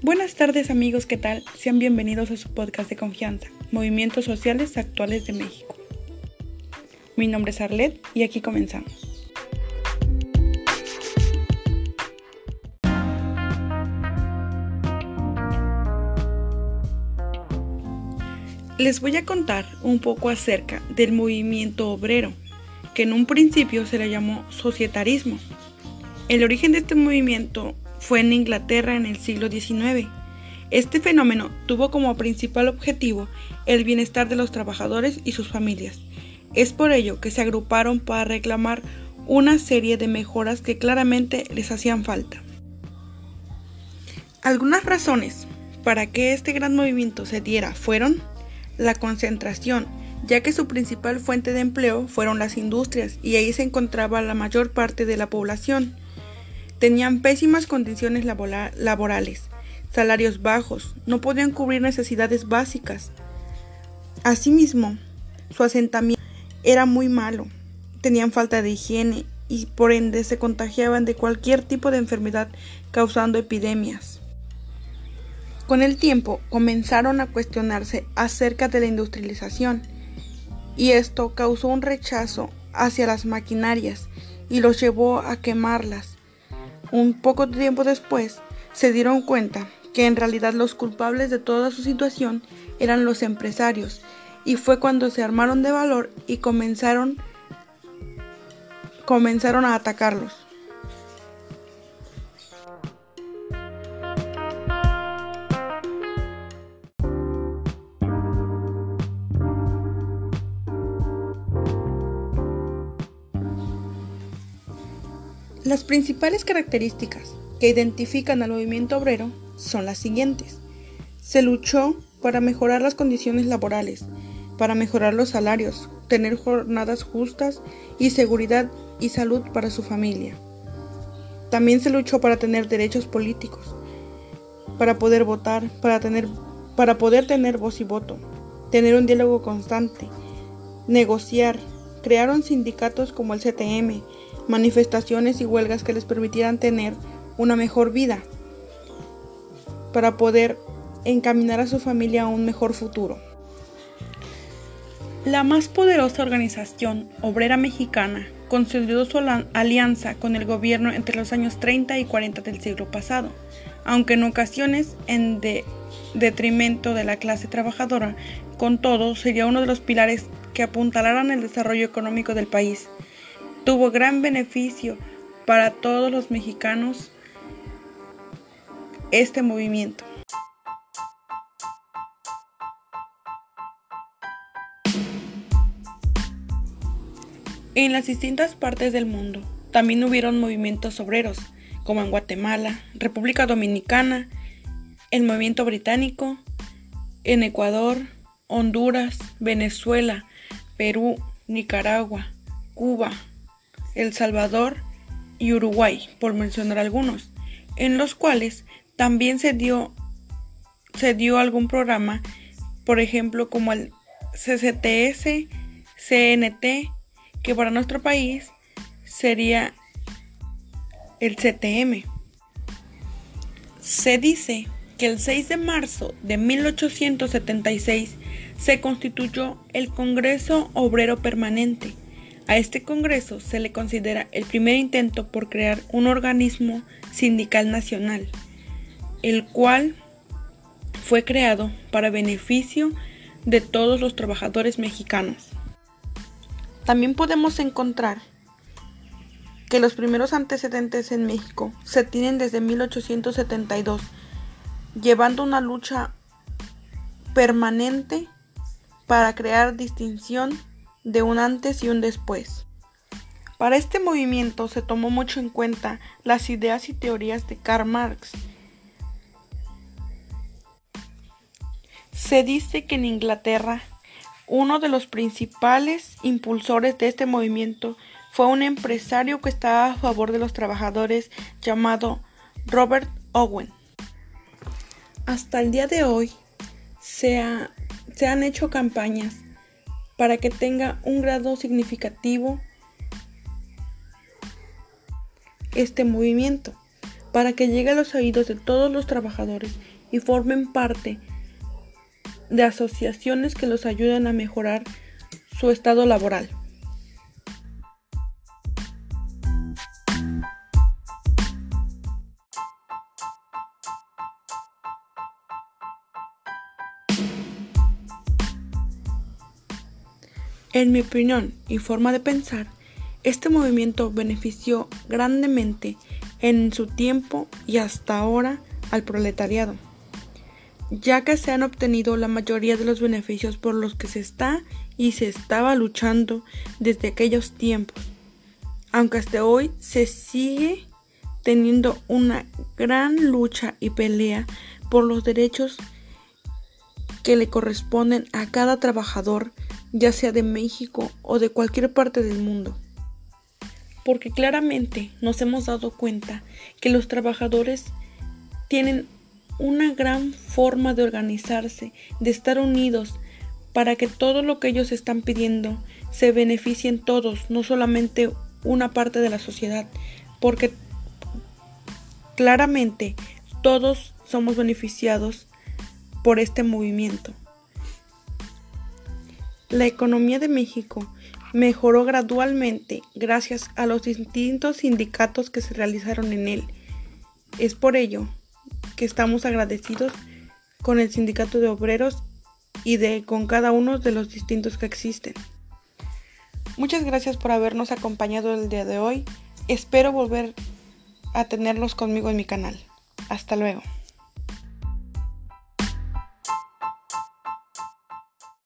Buenas tardes amigos, ¿qué tal? Sean bienvenidos a su podcast de confianza, Movimientos Sociales Actuales de México. Mi nombre es Arlet y aquí comenzamos. Les voy a contar un poco acerca del movimiento obrero, que en un principio se le llamó societarismo. El origen de este movimiento fue en Inglaterra en el siglo XIX. Este fenómeno tuvo como principal objetivo el bienestar de los trabajadores y sus familias. Es por ello que se agruparon para reclamar una serie de mejoras que claramente les hacían falta. Algunas razones para que este gran movimiento se diera fueron la concentración, ya que su principal fuente de empleo fueron las industrias y ahí se encontraba la mayor parte de la población. Tenían pésimas condiciones laborales, salarios bajos, no podían cubrir necesidades básicas. Asimismo, su asentamiento era muy malo, tenían falta de higiene y por ende se contagiaban de cualquier tipo de enfermedad causando epidemias. Con el tiempo comenzaron a cuestionarse acerca de la industrialización y esto causó un rechazo hacia las maquinarias y los llevó a quemarlas. Un poco tiempo después se dieron cuenta que en realidad los culpables de toda su situación eran los empresarios y fue cuando se armaron de valor y comenzaron comenzaron a atacarlos. Las principales características que identifican al movimiento obrero son las siguientes. Se luchó para mejorar las condiciones laborales, para mejorar los salarios, tener jornadas justas y seguridad y salud para su familia. También se luchó para tener derechos políticos, para poder votar, para, tener, para poder tener voz y voto, tener un diálogo constante, negociar, crearon sindicatos como el CTM, manifestaciones y huelgas que les permitieran tener una mejor vida para poder encaminar a su familia a un mejor futuro. La más poderosa organización obrera mexicana consolidó su alianza con el gobierno entre los años 30 y 40 del siglo pasado, aunque en ocasiones en detrimento de la clase trabajadora, con todo sería uno de los pilares que apuntalaran el desarrollo económico del país tuvo gran beneficio para todos los mexicanos este movimiento. En las distintas partes del mundo también hubieron movimientos obreros, como en Guatemala, República Dominicana, el movimiento británico, en Ecuador, Honduras, Venezuela, Perú, Nicaragua, Cuba, el Salvador y Uruguay, por mencionar algunos, en los cuales también se dio, se dio algún programa, por ejemplo, como el CCTS, CNT, que para nuestro país sería el CTM. Se dice que el 6 de marzo de 1876 se constituyó el Congreso Obrero Permanente, a este Congreso se le considera el primer intento por crear un organismo sindical nacional, el cual fue creado para beneficio de todos los trabajadores mexicanos. También podemos encontrar que los primeros antecedentes en México se tienen desde 1872, llevando una lucha permanente para crear distinción de un antes y un después. Para este movimiento se tomó mucho en cuenta las ideas y teorías de Karl Marx. Se dice que en Inglaterra uno de los principales impulsores de este movimiento fue un empresario que estaba a favor de los trabajadores llamado Robert Owen. Hasta el día de hoy se, han hecho campañas para que tenga un grado significativo este movimiento. para que llegue a los oídos de todos los trabajadores y formen parte de asociaciones que los ayuden a mejorar su estado laboral. En mi opinión y forma de pensar, este movimiento benefició grandemente en su tiempo y hasta ahora al proletariado, ya que se han obtenido la mayoría de los beneficios por los que se está y se estaba luchando desde aquellos tiempos, aunque hasta hoy se sigue teniendo una gran lucha y pelea por los derechos que le corresponden a cada trabajador, ya sea de México o de cualquier parte del mundo porque claramente nos hemos dado cuenta que los trabajadores tienen una gran forma de organizarse, de estar unidos, para que todo lo que ellos están pidiendo se beneficien todos, no solamente una parte de la sociedad, porque claramente todos somos beneficiados por este movimiento. La economía de México mejoró gradualmente gracias a los distintos sindicatos que se realizaron en él. Es por ello que estamos agradecidos con el sindicato de obreros y de con cada uno de los distintos que existen. Muchas gracias por habernos acompañado el día de hoy. Espero volver a tenerlos conmigo en mi canal. Hasta luego.